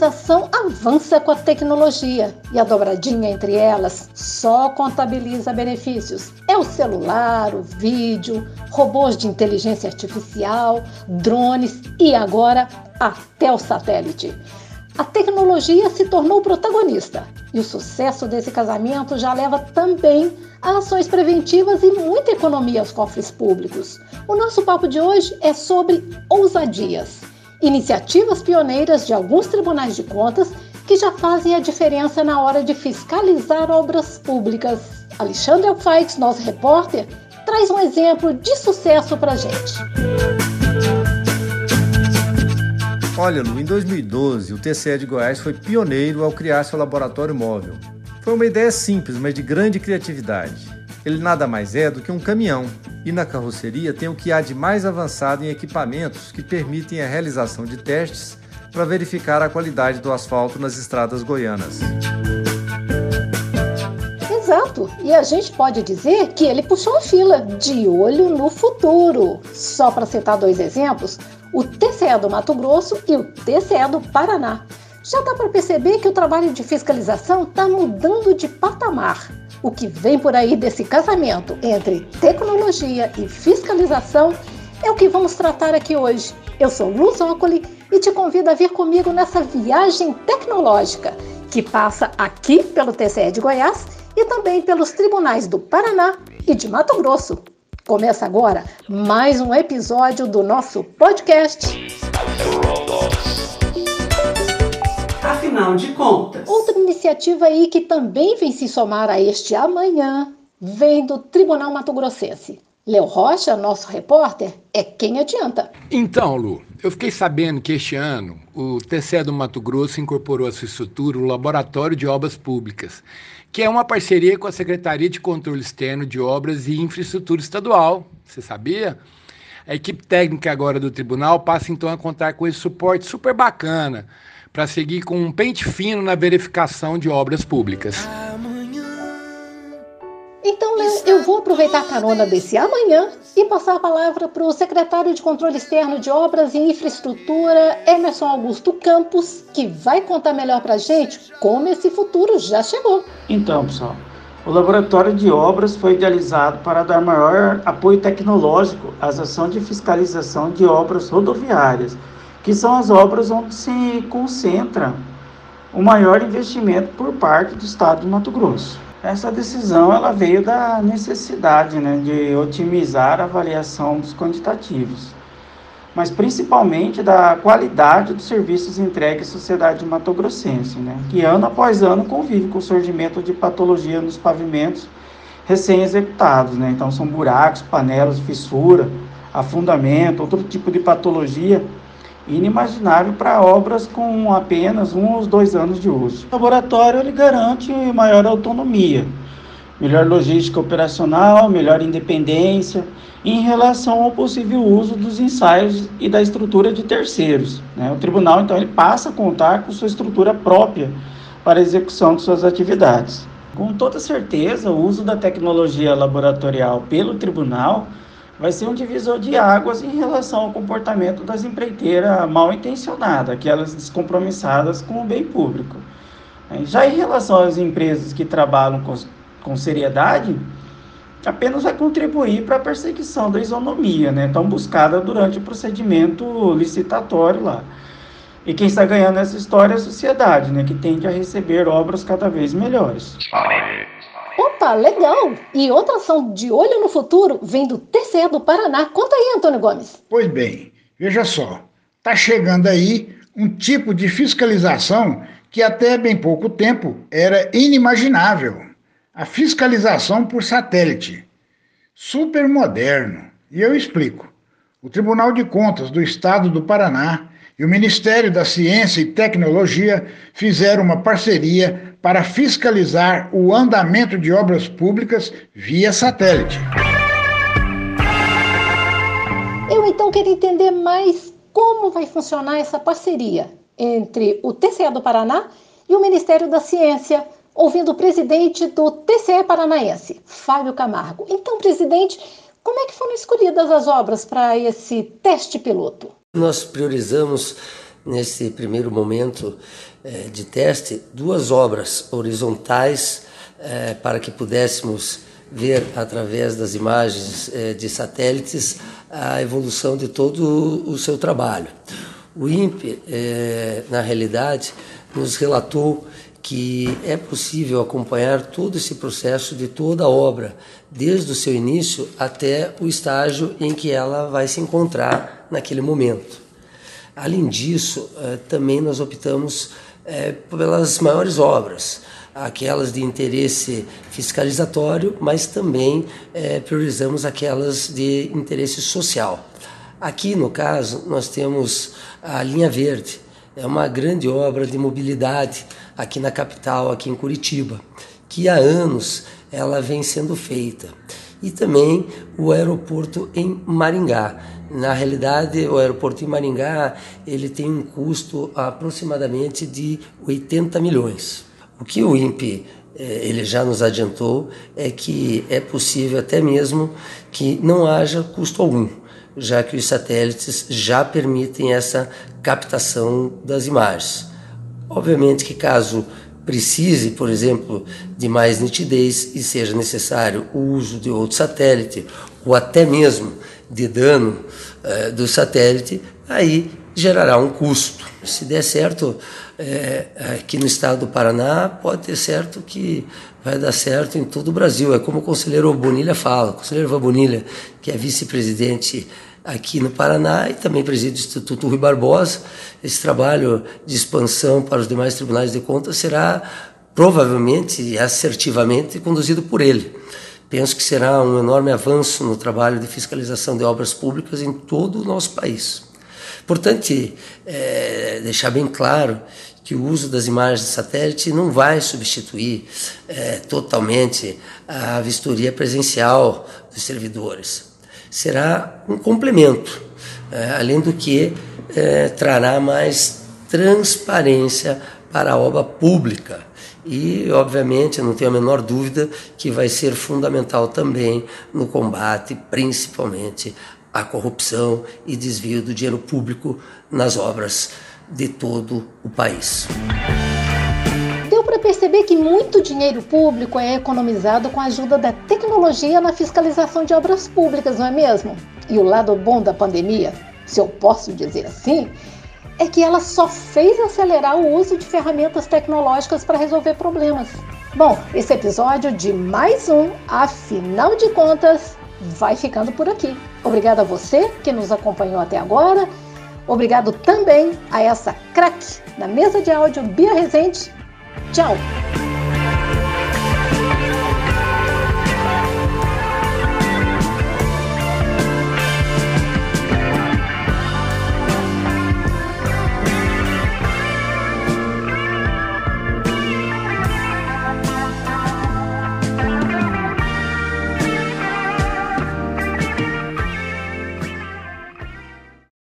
fiscalização avança com a tecnologia e a dobradinha entre elas só contabiliza benefícios. É o celular, o vídeo, robôs de inteligência artificial, drones e agora até o satélite. A tecnologia se tornou protagonista e o sucesso desse casamento já leva também a ações preventivas e muita economia aos cofres públicos. O nosso papo de hoje é sobre ousadias, iniciativas pioneiras de alguns tribunais de contas que já fazem a diferença na hora de fiscalizar obras públicas. Alexandre Alfaix, nosso repórter, traz um exemplo de sucesso para gente. Olha, Lu, em 2012, o TCE de Goiás foi pioneiro ao criar seu laboratório móvel. Foi uma ideia simples, mas de grande criatividade. Ele nada mais é do que um caminhão, e na carroceria tem o que há de mais avançado em equipamentos que permitem a realização de testes para verificar a qualidade do asfalto nas estradas goianas. Exato, e a gente pode dizer que ele puxou a fila, de olho no futuro. Só para citar dois exemplos, o TCE do Mato Grosso e o TCE do Paraná. Já dá para perceber que o trabalho de fiscalização está mudando de patamar. O que vem por aí desse casamento entre tecnologia e fiscalização é o que vamos tratar aqui hoje. Eu sou Luz Ocoli e te convido a vir comigo nessa viagem tecnológica que passa aqui pelo TCE de Goiás e também pelos tribunais do Paraná e de Mato Grosso. Começa agora mais um episódio do nosso podcast. Afinal de contas. Outra iniciativa aí que também vem se somar a este amanhã vem do Tribunal Mato Grossense. Léo Rocha, nosso repórter, é quem adianta. Então, Lu, eu fiquei sabendo que este ano o TCE do Mato Grosso incorporou à sua estrutura o Laboratório de Obras Públicas que é uma parceria com a Secretaria de Controle Externo de Obras e Infraestrutura Estadual. Você sabia? A equipe técnica agora do tribunal passa então a contar com esse suporte super bacana para seguir com um pente fino na verificação de obras públicas. Então, Léo, eu vou aproveitar a carona desse amanhã e passar a palavra para o secretário de Controle Externo de Obras e Infraestrutura, Emerson Augusto Campos, que vai contar melhor para a gente como esse futuro já chegou. Então, pessoal, o Laboratório de Obras foi idealizado para dar maior apoio tecnológico às ações de fiscalização de obras rodoviárias, que são as obras onde se concentra o maior investimento por parte do Estado do Mato Grosso. Essa decisão ela veio da necessidade né, de otimizar a avaliação dos quantitativos, mas principalmente da qualidade dos serviços entregues à sociedade matogrossense, né, que ano após ano convive com o surgimento de patologia nos pavimentos recém-executados. Né, então, são buracos, panelas, fissura, afundamento, outro tipo de patologia inimaginável para obras com apenas um ou dois anos de uso. O laboratório ele garante maior autonomia, melhor logística operacional, melhor independência em relação ao possível uso dos ensaios e da estrutura de terceiros. Né? O tribunal então ele passa a contar com sua estrutura própria para a execução de suas atividades. Com toda certeza, o uso da tecnologia laboratorial pelo tribunal vai ser um divisor de águas em relação ao comportamento das empreiteiras mal intencionadas, aquelas descompromissadas com o bem público. Já em relação às empresas que trabalham com, com seriedade, apenas vai contribuir para a perseguição da isonomia, né, tão buscada durante o procedimento licitatório lá. E quem está ganhando essa história é a sociedade, né, que tende a receber obras cada vez melhores. Opa, legal! E outra ação de olho no futuro vem do TCE do Paraná. Conta aí, Antônio Gomes. Pois bem, veja só. Está chegando aí um tipo de fiscalização que até bem pouco tempo era inimaginável. A fiscalização por satélite. Super moderno. E eu explico. O Tribunal de Contas do Estado do Paraná e o Ministério da Ciência e Tecnologia fizeram uma parceria para fiscalizar o andamento de obras públicas via satélite. Eu então queria entender mais como vai funcionar essa parceria entre o TCE do Paraná e o Ministério da Ciência, ouvindo o presidente do TCE paranaense, Fábio Camargo. Então, presidente, como é que foram escolhidas as obras para esse teste piloto? Nós priorizamos nesse primeiro momento eh, de teste, duas obras horizontais eh, para que pudéssemos ver através das imagens eh, de satélites a evolução de todo o seu trabalho. O INPE, na realidade, nos relatou que é possível acompanhar todo esse processo de toda a obra, desde o seu início até o estágio em que ela vai se encontrar naquele momento. Além disso, eh, também nós optamos eh, pelas maiores obras, aquelas de interesse fiscalizatório, mas também eh, priorizamos aquelas de interesse social. Aqui, no caso, nós temos a linha verde, é uma grande obra de mobilidade aqui na capital, aqui em Curitiba, que há anos ela vem sendo feita. E também o aeroporto em Maringá. Na realidade, o aeroporto em Maringá ele tem um custo aproximadamente de 80 milhões. O que o INPE eh, ele já nos adiantou é que é possível até mesmo que não haja custo algum já que os satélites já permitem essa captação das imagens. Obviamente que caso precise, por exemplo, de mais nitidez e seja necessário o uso de outro satélite ou até mesmo de dano eh, do satélite, aí gerará um custo. Se der certo é, aqui no estado do Paraná, pode ter certo que vai dar certo em todo o Brasil. É como o conselheiro Bonilha fala, o conselheiro Bonilha, que é vice-presidente aqui no Paraná e também preside o Instituto Rui Barbosa. Esse trabalho de expansão para os demais tribunais de contas será provavelmente e assertivamente conduzido por ele. Penso que será um enorme avanço no trabalho de fiscalização de obras públicas em todo o nosso país. Importante é, deixar bem claro que o uso das imagens de satélite não vai substituir é, totalmente a vistoria presencial dos servidores será um complemento, é, além do que é, trará mais transparência para a obra pública. E, obviamente, não tenho a menor dúvida que vai ser fundamental também no combate, principalmente, à corrupção e desvio do dinheiro público nas obras de todo o país perceber que muito dinheiro público é economizado com a ajuda da tecnologia na fiscalização de obras públicas, não é mesmo? E o lado bom da pandemia, se eu posso dizer assim, é que ela só fez acelerar o uso de ferramentas tecnológicas para resolver problemas. Bom, esse episódio de mais um, afinal de contas, vai ficando por aqui. Obrigada a você que nos acompanhou até agora. Obrigado também a essa craque na mesa de áudio Bia Rezende 叫